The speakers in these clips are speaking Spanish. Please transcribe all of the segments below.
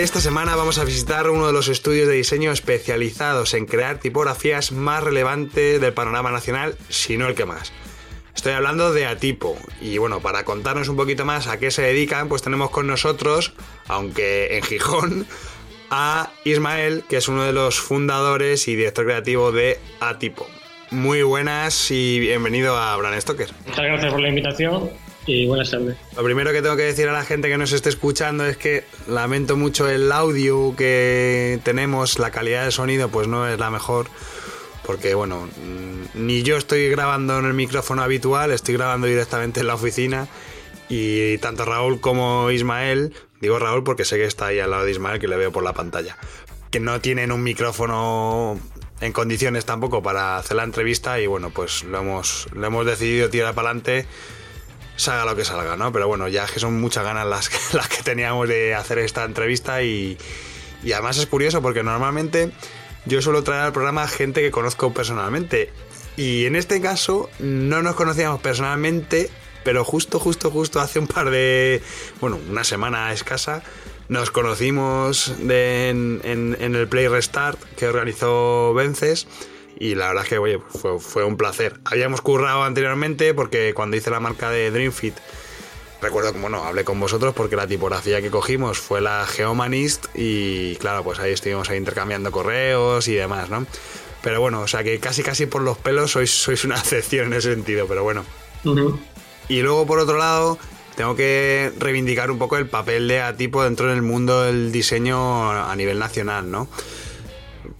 Esta semana vamos a visitar uno de los estudios de diseño especializados en crear tipografías más relevantes del panorama nacional, si no el que más. Estoy hablando de Atipo y bueno, para contarnos un poquito más a qué se dedican, pues tenemos con nosotros, aunque en Gijón, a Ismael, que es uno de los fundadores y director creativo de Atipo. Muy buenas y bienvenido a Brand Stoker. Muchas gracias por la invitación buenas tardes. Lo primero que tengo que decir a la gente que nos esté escuchando es que lamento mucho el audio que tenemos, la calidad de sonido pues no es la mejor. Porque bueno, mm, ni yo estoy grabando en el micrófono habitual, estoy grabando directamente en la oficina. Y tanto Raúl como Ismael, digo Raúl porque sé que está ahí al lado de Ismael, que le veo por la pantalla, que no tienen un micrófono en condiciones tampoco para hacer la entrevista y bueno, pues lo hemos, lo hemos decidido tirar para adelante salga lo que salga, ¿no? Pero bueno, ya que son muchas ganas las, que, las que teníamos de hacer esta entrevista y, y además es curioso porque normalmente yo suelo traer al programa gente que conozco personalmente y en este caso no nos conocíamos personalmente, pero justo, justo, justo hace un par de, bueno, una semana escasa, nos conocimos en, en, el Play Restart que organizó Vences y la verdad es que, oye, fue, un placer. Habíamos currado anteriormente porque cuando hice la marca de DreamFit, recuerdo que, bueno, hablé con vosotros porque la tipografía que cogimos fue la Geomanist y, claro, pues ahí estuvimos ahí intercambiando correos y demás, ¿no? Pero bueno, o sea que casi casi por los pelos sois, sois una excepción en ese sentido, pero bueno. Y luego, por otro lado, tengo que reivindicar un poco el papel de Atipo dentro del mundo del diseño a nivel nacional, ¿no?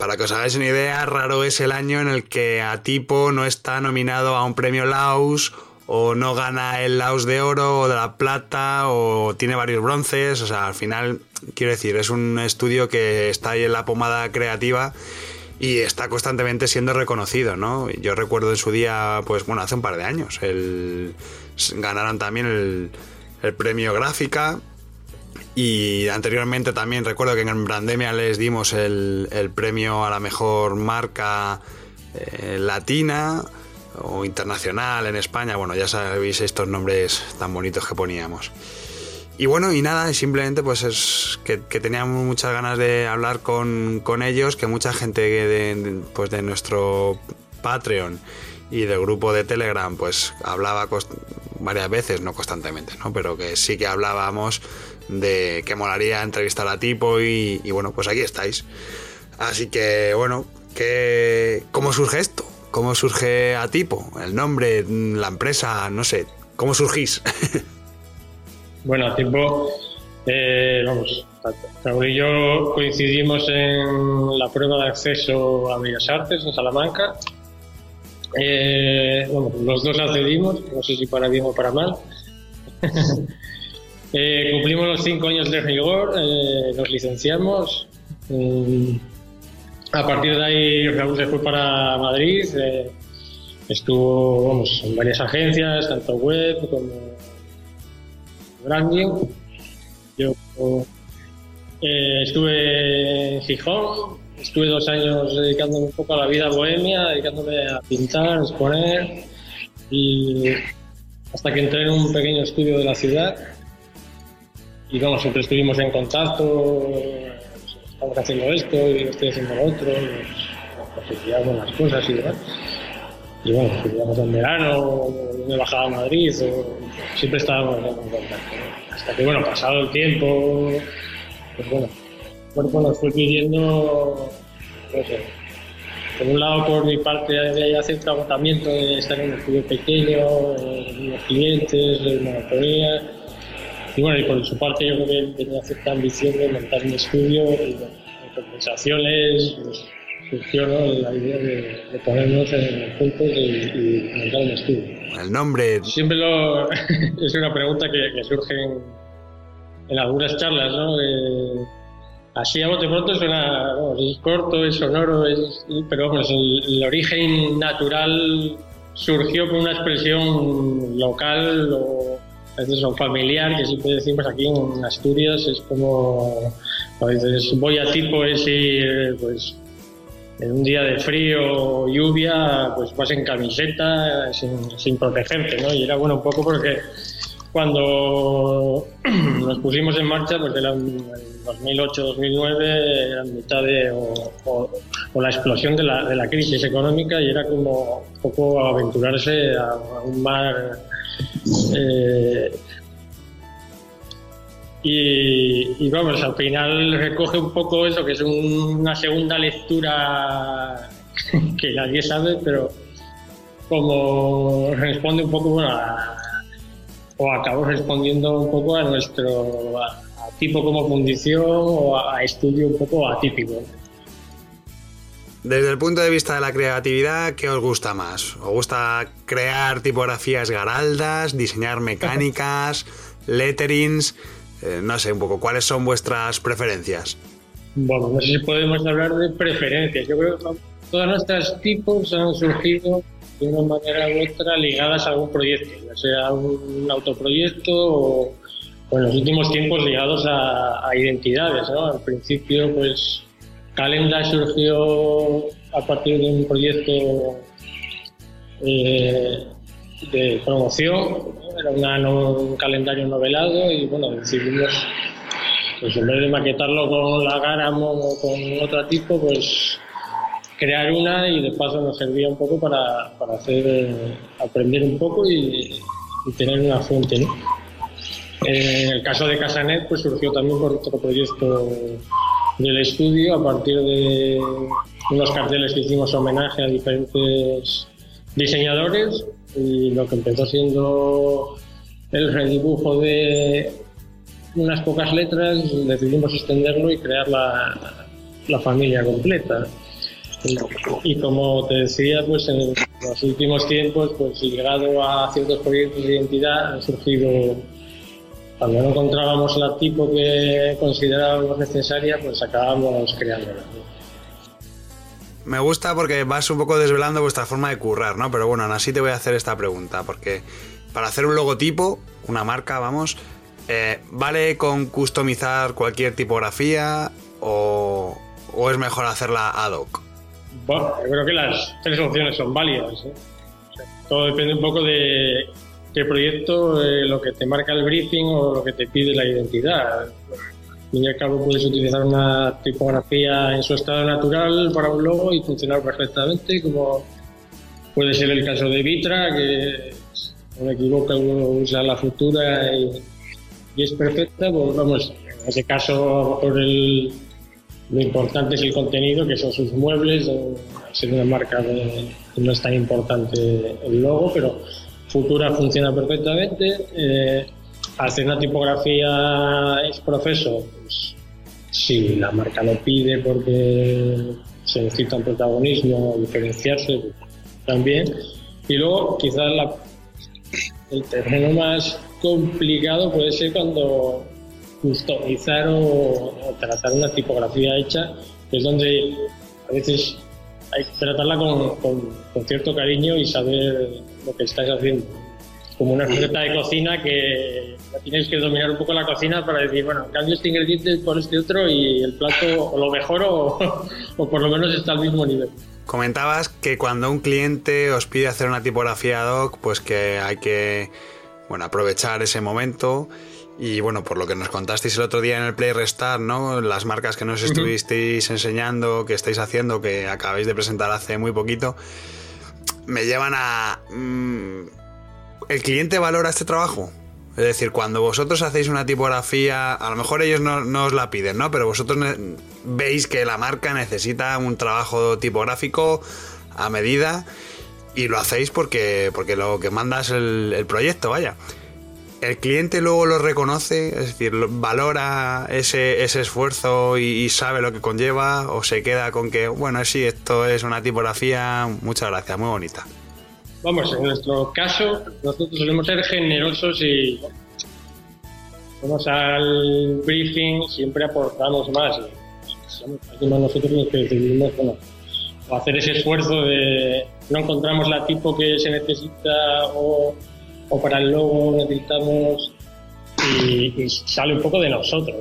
Para que os hagáis una idea, raro es el año en el que Atipo no está nominado a un premio Laus o no gana el Laus de oro o de la plata o tiene varios bronces. O sea, al final, quiero decir, es un estudio que está ahí en la pomada creativa y está constantemente siendo reconocido, ¿no? Yo recuerdo en su día, pues bueno, hace un par de años, el, ganaron también el, el premio Gráfica y anteriormente también recuerdo que en Brandemia les dimos el, premio a la mejor marca eh, latina o internacional en España. Bueno, ya sabéis estos nombres tan bonitos que poníamos. Y bueno, y nada, simplemente pues es que, teníamos muchas ganas de hablar con, ellos, que mucha gente de, pues de nuestro Patreon y del grupo de Telegram pues hablaba varias veces, no constantemente, ¿no? pero que sí que hablábamos de que molaría entrevistar a Tipo y, bueno, pues aquí estáis. Así que bueno, que, ¿cómo surge esto? ¿Cómo surge a Tipo? El nombre, la empresa, no sé, ¿cómo surgís? bueno, a Tipo, eh, vamos, Raúl y yo coincidimos en la prueba de acceso a Bellas Artes en Salamanca. Eh, los dos accedimos, no sé si para bien o para mal. Eh, cumplimos los cinco años de rigor, eh, nos licenciamos. Mm, a partir de ahí Raúl se fue para Madrid, eh, estuvo vamos, en varias agencias, tanto web como branding. Yo estuve en Gijón, estuve dos años dedicándome un poco a la vida bohemia, dedicándome a pintar, a exponer y hasta que entré en un pequeño estudio de la ciudad y vamos, siempre estuvimos en contacto, estamos haciendo esto y estoy haciendo lo otro, nos, las cosas y demás. Y bueno, estudiamos en verano, me bajaba a Madrid, siempre estábamos en contacto. Hasta que, bueno, pasado el tiempo, pues bueno, el fue pidiendo, no sé, por un lado, por mi parte, había cierto agotamiento de estar en un estudio pequeño, de los clientes, de monotonía y bueno, y por su parte yo creo que tenía cierta ambición de montar un estudio y bueno, en conversaciones pues, surgió la idea de, ponernos en juntos y, y, montar un estudio. el nombre. Siempre lo, es una pregunta que, surge en, algunas charlas, ¿no? así a bote pronto suena, es corto, es sonoro, es, pero vamos, el, origen natural surgió con una expresión local o a veces son familiar, que siempre decimos aquí en Asturias, es como, a veces voy a tipo es ir, pues, en un día de frío o lluvia, pues vas en camiseta sin, sin protegerte, ¿no? Y era bueno un poco porque cuando nos pusimos en marcha, pues era 2008-2009, era mitad de o, la explosión de la, de la, crisis económica y era como un poco aventurarse a, un mar eh, y, vamos, al final recoge un poco eso, que es una segunda lectura que nadie sabe, pero como responde un poco a, o acabo respondiendo un poco a nuestro tipo como fundición o a, estudio un poco atípico. Desde el punto de vista de la creatividad, ¿qué os gusta más? ¿Os gusta crear tipografías garaldas, diseñar mecánicas, letterings? Eh, no sé, un poco, ¿cuáles son vuestras preferencias? Bueno, no sé si podemos hablar de preferencias. Yo creo que todas nuestras tipos han surgido de una manera u otra ligadas a algún proyecto, ya sea un autoproyecto o, en los últimos tiempos ligados a, identidades. ¿no? Al principio, pues Calenda surgió a partir de un proyecto eh, de promoción, era un calendario novelado y bueno, decidimos, pues en vez de maquetarlo con la Garamond o con otro tipo, pues crear una y de paso nos servía un poco para, para hacer, eh, aprender un poco y, tener una fuente. ¿no? En el caso de Casanet, pues surgió también por otro proyecto del estudio a partir de unos carteles que hicimos homenaje a diferentes diseñadores y lo que empezó siendo el redibujo de unas pocas letras decidimos extenderlo y crear la, la familia completa. Y como te decía, pues en los últimos tiempos, pues llegado a ciertos proyectos de identidad, han surgido, cuando no encontrábamos la tipo que considerábamos necesaria, pues acabamos creándola. Me gusta porque vas un poco desvelando vuestra forma de currar, ¿no? Pero bueno, aún así te voy a hacer esta pregunta, porque para hacer un logotipo, una marca, vamos, eh, ¿vale con customizar cualquier tipografía o, o es mejor hacerla ad hoc? Bueno, yo creo que las tres opciones son válidas. ¿eh? todo depende un poco de qué proyecto, eh, lo que te marca el briefing o lo que te pide la identidad. Al fin y al cabo puedes utilizar una tipografía en su estado natural para un logo y funcionar perfectamente, como puede ser el caso de Vitra, que no me equivoco, uno usa la futura y, es perfecta, pues vamos, en ese caso por el lo importante es el contenido, que son sus muebles, ser una marca no es tan importante el logo, pero Futura funciona perfectamente. Eh, hacer una tipografía es profeso, pues si la marca lo pide porque se necesita un protagonismo, diferenciarse también. Y luego quizás el terreno más complicado puede ser cuando customizar o, tratar una tipografía hecha, que es donde a veces hay que tratarla con, con, cierto cariño y saber lo que estáis haciendo. Como una receta de cocina que tienes que dominar un poco la cocina para decir, bueno, cambio este ingrediente por este otro y el plato o lo mejoro o, por lo menos está al mismo nivel. Comentabas que cuando un cliente os pide hacer una tipografía ad hoc, pues que hay que bueno, aprovechar ese momento y bueno, por lo que nos contasteis el otro día en el Play Restart, ¿no? Las marcas que nos estuvisteis enseñando, que estáis haciendo, que acabáis de presentar hace muy poquito, me llevan a... Mm, ¿El cliente valora este trabajo? Es decir, cuando vosotros hacéis una tipografía, a lo mejor ellos no, no os la piden, ¿no? Pero vosotros veis que la marca necesita un trabajo tipográfico a medida y lo hacéis porque, porque lo que manda es el, el proyecto, vaya el cliente luego lo reconoce, es decir, valora ese, ese esfuerzo y, sabe lo que conlleva, o se queda con que, bueno, sí, esto es una tipografía, muchas gracias, muy bonita. vamos, en nuestro caso, nosotros solemos ser generosos y vamos al briefing, siempre aportamos más. Y nosotros los que decidimos, bueno, hacer ese esfuerzo de no encontramos la tipo que se necesita o, o para el logo necesitamos y, sale un poco de nosotros.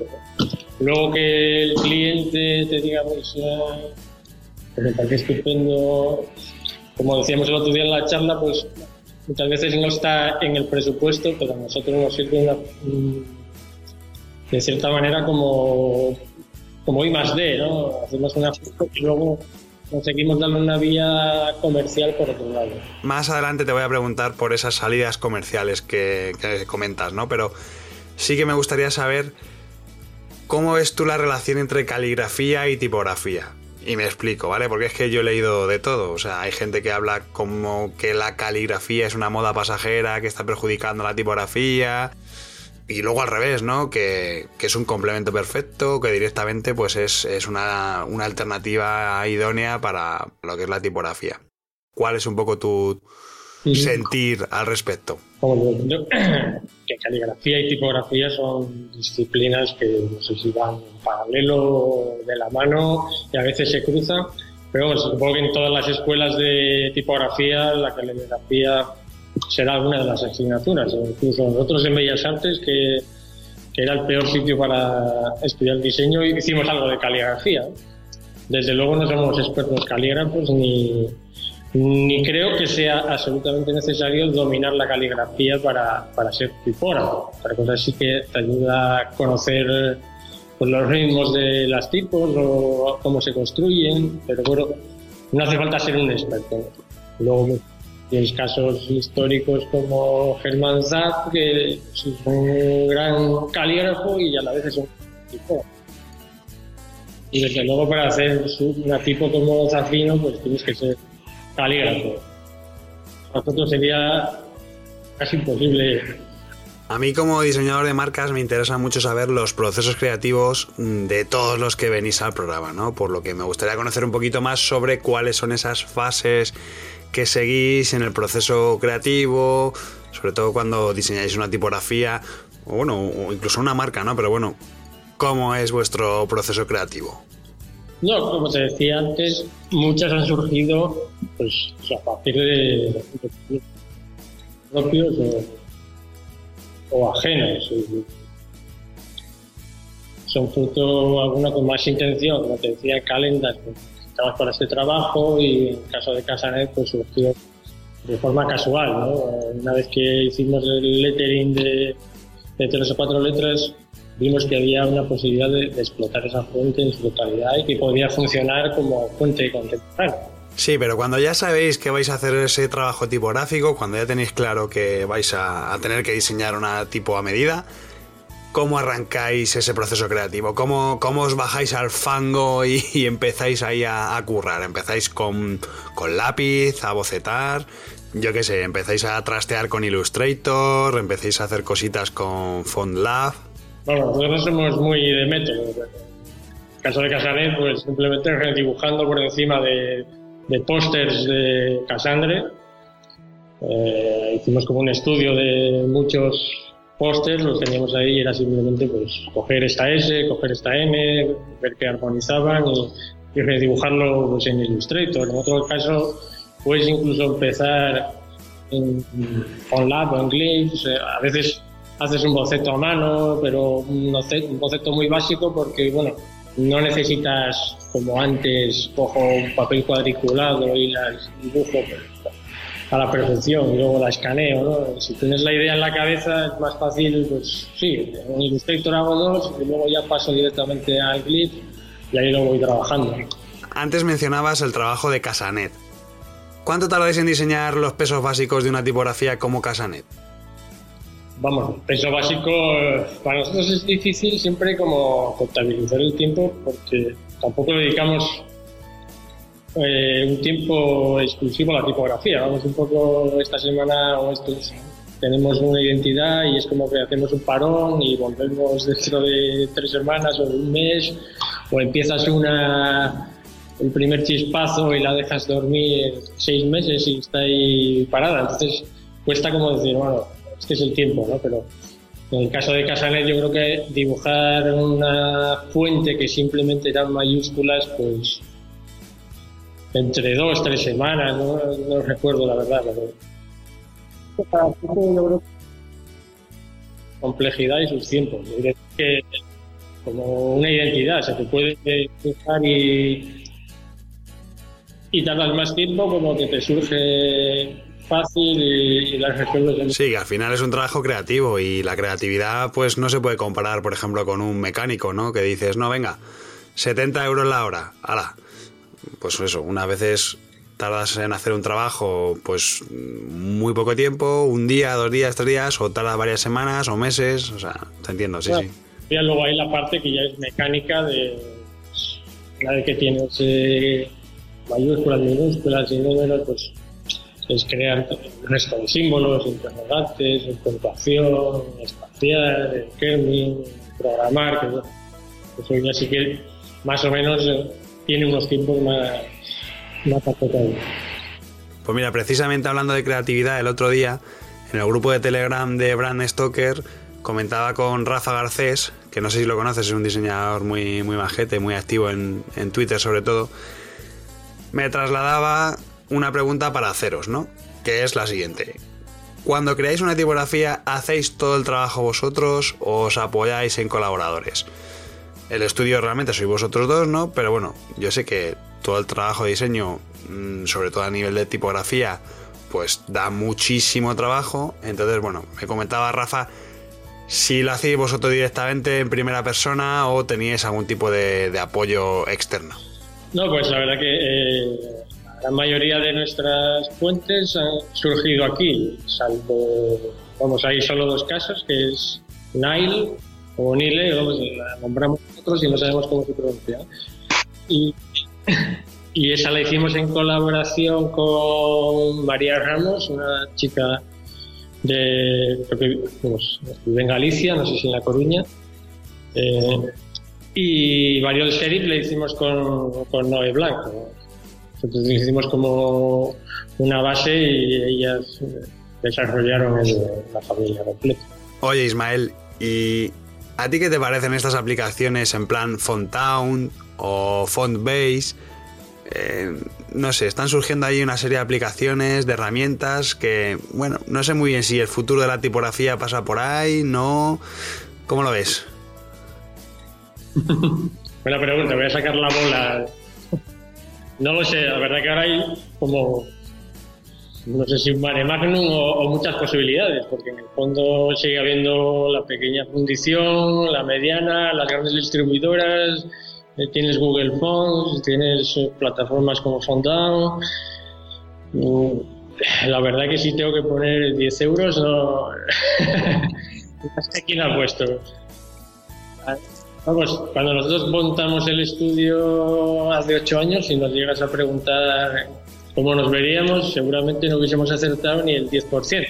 Luego que el cliente te diga, pues, eh, que me estupendo, como decíamos el otro día en la charla, pues muchas veces no está en el presupuesto, pero a nosotros nos sirve de cierta manera como, como I más D, ¿no? Hacemos una y luego conseguimos darle una vía comercial por otro lado. Más adelante te voy a preguntar por esas salidas comerciales que, que comentas, ¿no? Pero sí que me gustaría saber cómo ves tú la relación entre caligrafía y tipografía. Y me explico, ¿vale? Porque es que yo he leído de todo. O sea, hay gente que habla como que la caligrafía es una moda pasajera, que está perjudicando la tipografía. Y luego al revés, ¿no? Que, es un complemento perfecto, que directamente pues es, una, una, alternativa idónea para lo que es la tipografía. ¿Cuál es un poco tu sentir al respecto? que caligrafía y tipografía son disciplinas que no sé si van en paralelo de la mano y a veces se cruzan, pero bueno, supongo que en todas las escuelas de tipografía la caligrafía será alguna de las asignaturas. Incluso nosotros en Bellas Artes, que, que era el peor sitio para estudiar diseño, hicimos algo de caligrafía. Desde luego no somos expertos calígrafos ni, ni creo que sea absolutamente necesario dominar la caligrafía para, para ser tipógrafo. Otra cosa sí que te ayuda a conocer pues, los ritmos de las tipos o cómo se construyen, pero bueno, no hace falta ser un experto. Luego tienes casos históricos como Germán Zapp, que es un gran calígrafo y a la vez es un tipógrafo. Y desde luego para hacer una tipo como Zafino, pues tienes que ser calígrafo. nosotros sería casi imposible. A mí como diseñador de marcas me interesa mucho saber los procesos creativos de todos los que venís al programa, ¿no? Por lo que me gustaría conocer un poquito más sobre cuáles son esas fases que seguís en el proceso creativo, sobre todo cuando diseñáis una tipografía, o bueno, o incluso una marca, ¿no? Pero bueno, ¿cómo es vuestro proceso creativo? No, como te decía antes, muchas han surgido pues, a partir de, propios o, ajenos. Son fruto alguna con más intención, como te decía, Calendar, que estabas para este trabajo y en caso de Casanet pues surgió de forma casual. ¿no? Una vez que hicimos el lettering de, de tres o cuatro letras, vimos que había una posibilidad de, explotar esa fuente en su totalidad y que podía funcionar como fuente contemporánea. Sí, pero cuando ya sabéis que vais a hacer ese trabajo tipográfico, cuando ya tenéis claro que vais a, tener que diseñar una tipo a medida, ¿cómo arrancáis ese proceso creativo? ¿Cómo, cómo os bajáis al fango y, empezáis ahí a, currar? ¿Empezáis con, con lápiz, a bocetar? Yo qué sé, empezáis a trastear con Illustrator, empezáis a hacer cositas con FontLab. Bueno, nosotros somos muy de método. En el caso de Casanet, pues simplemente dibujando por encima de, de pósters de Casandre. Eh, hicimos como un estudio de muchos pósters, los teníamos ahí y era simplemente pues coger esta S, coger esta M, ver que armonizaban y, y redibujarlo pues, en Illustrator. En otro caso, puedes incluso empezar en, con Lab o en Glyphs. a veces haces un boceto a mano, pero un boceto, muy básico porque, bueno, no necesitas como antes cojo un papel cuadriculado y las dibujo a la perfección y luego la escaneo, ¿no? Si tienes la idea en la cabeza es más fácil, pues sí, en Illustrator hago dos y luego ya paso directamente al Glyph y ahí lo voy trabajando. Antes mencionabas el trabajo de Casanet. ¿Cuánto tardáis en diseñar los pesos básicos de una tipografía como Casanet? vamos, peso básico para nosotros es difícil siempre como contabilizar el tiempo porque tampoco dedicamos eh, un tiempo exclusivo a la tipografía. Vamos un poco esta semana o estos tenemos una identidad y es como que hacemos un parón y volvemos dentro de tres semanas o de un mes o empiezas una el primer chispazo y la dejas dormir seis meses y está ahí parada. Entonces cuesta como decir, bueno, este es el tiempo, ¿no? Pero en el caso de Casanet yo creo que dibujar una fuente que simplemente eran mayúsculas, pues entre dos, tres semanas, no, recuerdo la verdad. complejidad y sus tiempos. como una identidad, se te puede dibujar y, y tardas más tiempo como que te surge fácil y, las resuelves. Sí, al final es un trabajo creativo y la creatividad pues no se puede comparar, por ejemplo, con un mecánico, ¿no? Que dices, no, venga, 70 euros la hora, ala. Pues eso, unas veces tardas en hacer un trabajo pues muy poco tiempo, un día, dos días, tres días, o tarda varias semanas o meses, o sea, te entiendo, sí, sí. Y luego hay la parte que ya es mecánica de la de que tienes eh, mayúsculas, minúsculas y números, pues es crear un resto de símbolos, interrogantes, puntuación, espacial, kernel, programar, que eso ya sí que más o menos eh, tiene unos tiempos más, más Pues mira, precisamente hablando de creatividad, el otro día en el grupo de Telegram de Brand Stoker comentaba con Rafa Garcés, que no sé si lo conoces, es un diseñador muy, muy majete, muy activo en, en Twitter sobre todo. Me trasladaba una pregunta para haceros, ¿no? Que es la siguiente. Cuando creáis una tipografía, ¿hacéis todo el trabajo vosotros o os apoyáis en colaboradores? El estudio realmente sois vosotros dos, ¿no? Pero bueno, yo sé que todo el trabajo de diseño, mm, sobre todo a nivel de tipografía, pues da muchísimo trabajo. Entonces, bueno, me comentaba Rafa si lo hacéis vosotros directamente en primera persona o teníais algún tipo de, apoyo externo. No, pues la verdad que eh, la mayoría de nuestras fuentes han surgido aquí, salvo, vamos, hay solo dos casos, que es Nile o Nile, vamos, la nombramos nosotros y no sabemos cómo se pronuncia. Y, esa la hicimos en colaboración con María Ramos, una chica de, pues, vive en Galicia, no sé si en La Coruña. Eh, y varios Sheriff le hicimos con, con Noé Blanco. Nosotros hicimos como una base y ellas desarrollaron la familia completa. Oye Ismael, ¿y a ti qué te parecen estas aplicaciones en plan Fonttown o Fontbase? Eh, no sé, están surgiendo ahí una serie de aplicaciones, de herramientas que, bueno, no sé muy bien si el futuro de la tipografía pasa por ahí, no. ¿Cómo lo ves? Buena pregunta, voy a sacar la bola no lo sé, la verdad que ahora hay como, no sé si un mare magnum o, muchas posibilidades, porque en el fondo sigue habiendo la pequeña fundición, la mediana, las grandes distribuidoras, eh, tienes Google Fonts, tienes eh, plataformas como Fonddown. Mm, la verdad que si tengo que poner 10 euros, no. ¿Quién ha puesto? Vamos, cuando nosotros montamos el estudio hace ocho años y nos llegas a preguntar cómo nos veríamos, seguramente no hubiésemos acertado ni el 10%.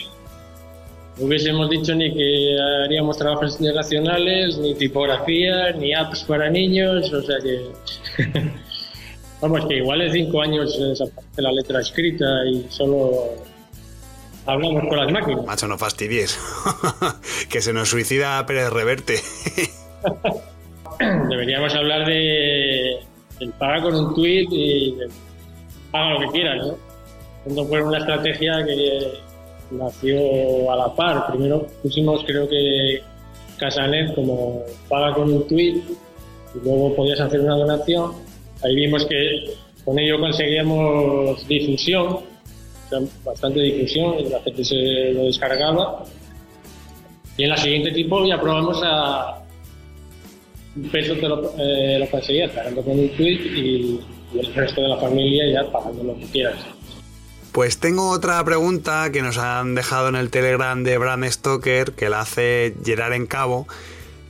No hubiésemos dicho ni que haríamos trabajos internacionales, ni tipografía, ni apps para niños, o sea que... Vamos, que igual en cinco años desaparece la letra escrita y solo hablamos con las máquinas. Macho, no fastidies. que se nos suicida Pérez Reverte. deberíamos hablar de el paga con un tweet y paga lo que quieras, ¿no? Esto fue una estrategia que nació a la par. Primero pusimos, creo que Casanet como paga con un tweet y luego podías hacer una donación. Ahí vimos que con ello conseguíamos difusión, bastante difusión, y la gente se lo descargaba. Y en la siguiente tipo ya probamos a, peso te lo, eh, conseguías pagando con un tweet y, el resto de la familia ya pagando lo que quieras. Pues tengo otra pregunta que nos han dejado en el Telegram de Bram Stoker, que la hace Gerard en Cabo,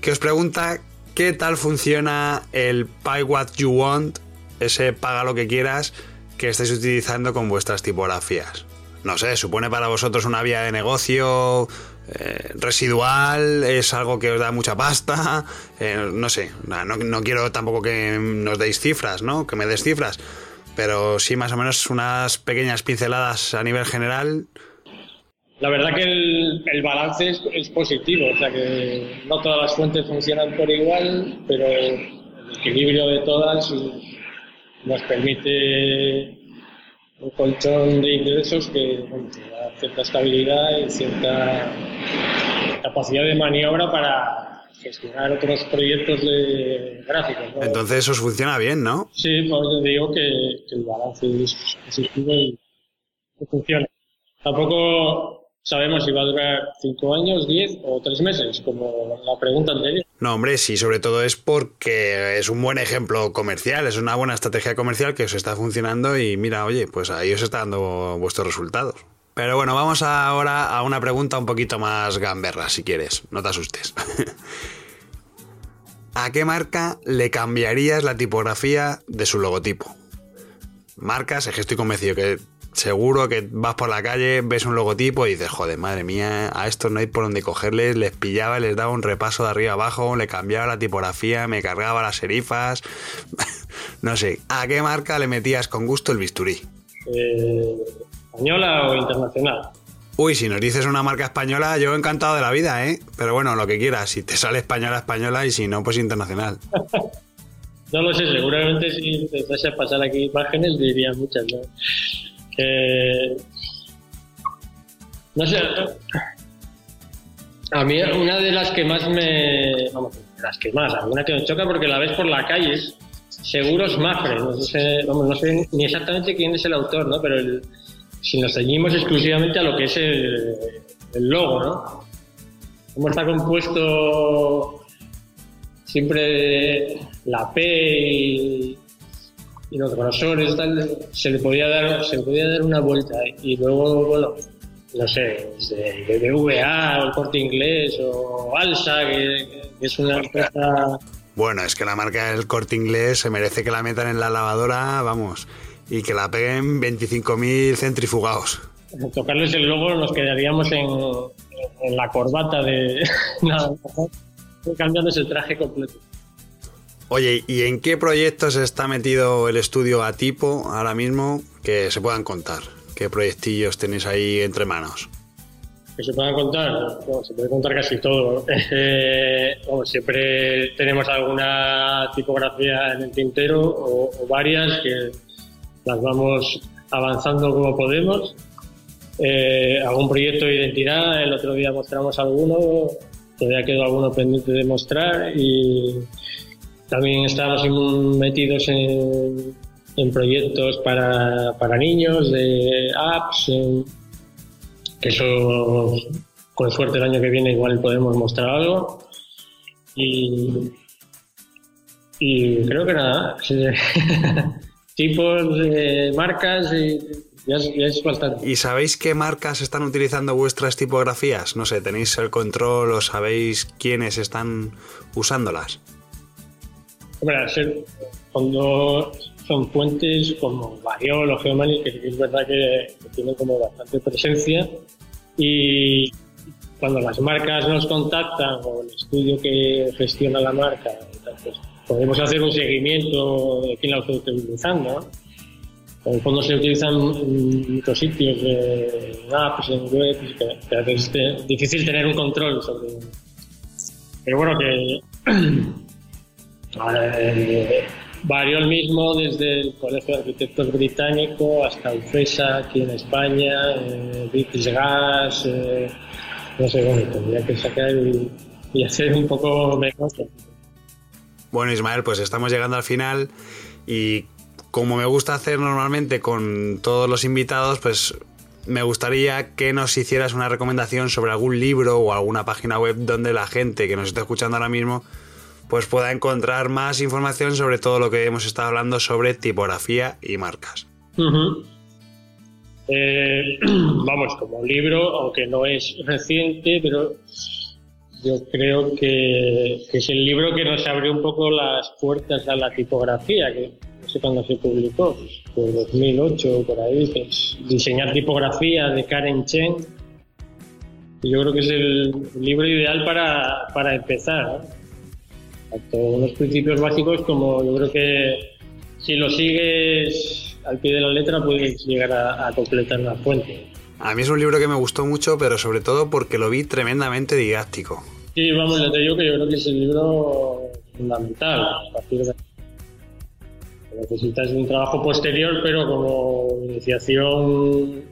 que os pregunta qué tal funciona el Pay What You Want, ese paga lo que quieras que estáis utilizando con vuestras tipografías. no sé, supone para vosotros una vía de negocio eh, residual, es algo que os da mucha pasta, eh, no sé, no, quiero tampoco que nos deis cifras, ¿no? Que me des cifras, pero sí más o menos unas pequeñas pinceladas a nivel general. La verdad que el, el balance es, es, positivo, o sea que no todas las fuentes funcionan por igual, pero el equilibrio de todas nos permite un colchón de ingresos que da cierta estabilidad y cierta capacidad de maniobra para gestionar otros proyectos de gráficos. Entonces eso funciona bien, ¿no? Sí, pues yo digo que, el balance es positivo y funciona. Tampoco sabemos si va a durar cinco años, diez o tres meses, como la pregunta anterior. No, hombre, sí, sobre todo es porque es un buen ejemplo comercial, es una buena estrategia comercial que os está funcionando y mira, oye, pues ahí os está dando vuestros resultados. Pero bueno, vamos ahora a una pregunta un poquito más gamberra, si quieres, no te asustes. ¿A qué marca le cambiarías la tipografía de su logotipo? Marcas, es que estoy convencido que seguro que vas por la calle, ves un logotipo y dices, joder, madre mía, a estos no hay por dónde cogerles, les pillaba, les daba un repaso de arriba abajo, le cambiaba la tipografía, me cargaba las serifas. no sé, ¿a qué marca le metías con gusto el bisturí? Eh, ¿Española o internacional? Uy, si nos dices una marca española, yo encantado de la vida, ¿eh? Pero bueno, lo que quieras, si te sale española, española y si no, pues internacional. no lo sé, seguramente si empezase a pasar aquí imágenes diría muchas, ¿no? No sé. A mí una de las que más me... Vamos, las que más, alguna que me choca porque la ves por la calle Seguros Mafre. No sé, no sé ni exactamente quién es el autor, ¿no? Pero si nos ceñimos exclusivamente a lo que es el, logo, ¿no? Cómo está compuesto siempre la P y y los grosores tal, se le podía dar se le podía dar una vuelta y luego bueno no sé BBVA o el Corte Inglés o Alsa que, es una empresa bueno es que la marca del Corte Inglés se merece que la metan en la lavadora vamos y que la peguen 25.000 centrifugados. Tocarles el logo nos quedaríamos en, en la corbata de cambiándose el traje completo Oye, ¿y en qué proyectos está metido el estudio a tipo ahora mismo que se puedan contar? ¿Qué proyectillos tenéis ahí entre manos? Que se puedan contar, se puede contar casi todo. Eh, siempre tenemos alguna tipografía en el tintero o, varias que las vamos avanzando como podemos. Eh, algún proyecto de identidad, el otro día mostramos alguno, todavía quedó alguno pendiente de mostrar y también estamos metidos en, proyectos para, para, niños, de apps, que eso con suerte el año que viene igual podemos mostrar algo. Y, y creo que nada, tipos de marcas y ya es, bastante. ¿Y sabéis qué marcas están utilizando vuestras tipografías? No sé, ¿tenéis el control o sabéis quiénes están usándolas? Hombre, cuando son fuentes como Variol o Geomani, que es verdad que, tienen como bastante presencia y cuando las marcas nos contactan o el estudio que gestiona la marca, pues podemos hacer un seguimiento de quién la está utilizando. En el fondo se utilizan muchos sitios, de apps, en web, que, es difícil tener un control sobre. Pero bueno, que Eh, varió el mismo desde el Colegio de Arquitectos Británico hasta UFESA aquí en España, eh, British Gas, eh, no sé, bueno, tendría que sacar y, hacer un poco mejor. Bueno, Ismael, pues estamos llegando al final y como me gusta hacer normalmente con todos los invitados, pues me gustaría que nos hicieras una recomendación sobre algún libro o alguna página web donde la gente que nos está escuchando ahora mismo pues pueda encontrar más información sobre todo lo que hemos estado hablando sobre tipografía y marcas. Eh, vamos, como libro, aunque no es reciente, pero yo creo que, es el libro que nos abrió un poco las puertas a la tipografía, que no sé cuándo se publicó, por 2008 por ahí, pues, diseñar tipografía de Karen Chen. yo creo que es el libro ideal para, para empezar. Tanto unos principios básicos como yo creo que si lo sigues al pie de la letra puedes llegar a, completar la fuente. A mí es un libro que me gustó mucho, pero sobre todo porque lo vi tremendamente didáctico. Sí, vamos, ya te digo que yo creo que es el libro fundamental. A partir de necesitas un trabajo posterior, pero como iniciación,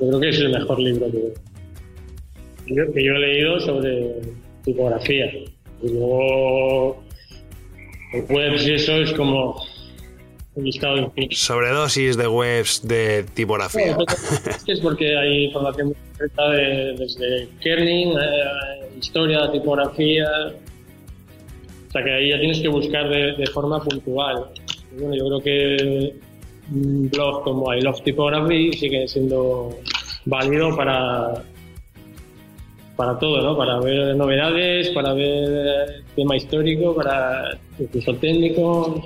yo creo que es el mejor libro que, que yo he leído sobre tipografía. Y luego, webs y eso es como un listado infinito. Sobredosis de webs de tipografía. es porque hay información muy concreta desde kerning, eh, historia, tipografía. O sea que ahí ya tienes que buscar de, forma puntual. bueno, yo creo que un blog como I Love Typography sigue siendo válido para para todo, ¿no? Para ver novedades, para ver tema histórico, para incluso técnico.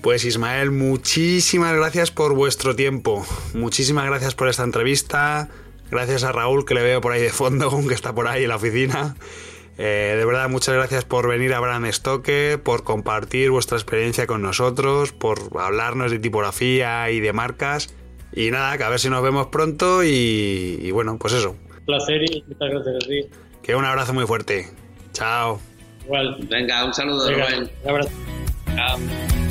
Pues Ismael, muchísimas gracias por vuestro tiempo. Muchísimas gracias por esta entrevista. Gracias a Raúl, que le veo por ahí de fondo, que está por ahí en la oficina. Eh, de verdad, muchas gracias por venir a Brand Stoker, por compartir vuestra experiencia con nosotros, por hablarnos de tipografía y de marcas. Y nada, que a ver si nos vemos pronto y bueno, pues eso, placer y muchas gracias a ti. Que un abrazo muy fuerte. Chao. Igual. Venga, un saludo, Un abrazo. Chao.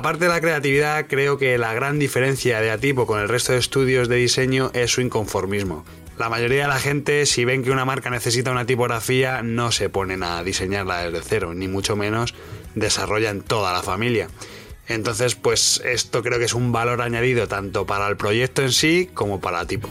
Aparte de la creatividad, creo que la gran diferencia de Atipo con el resto de estudios de diseño es su inconformismo. La mayoría de la gente, si ven que una marca necesita una tipografía, no se ponen a diseñarla desde cero, ni mucho menos desarrollan toda la familia. Entonces, pues esto creo que es un valor añadido tanto para el proyecto en sí como para Atipo.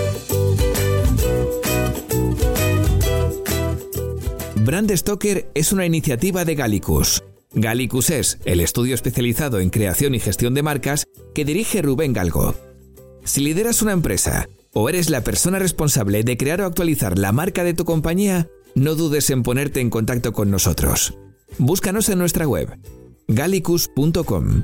Brand Stoker es una iniciativa de Gallicus. Gallicus es el estudio especializado en creación y gestión de marcas que dirige Rubén Galgo. Si lideras una empresa o eres la persona responsable de crear o actualizar la marca de tu compañía, no dudes en ponerte en contacto con nosotros. Búscanos en nuestra web gallicus.com.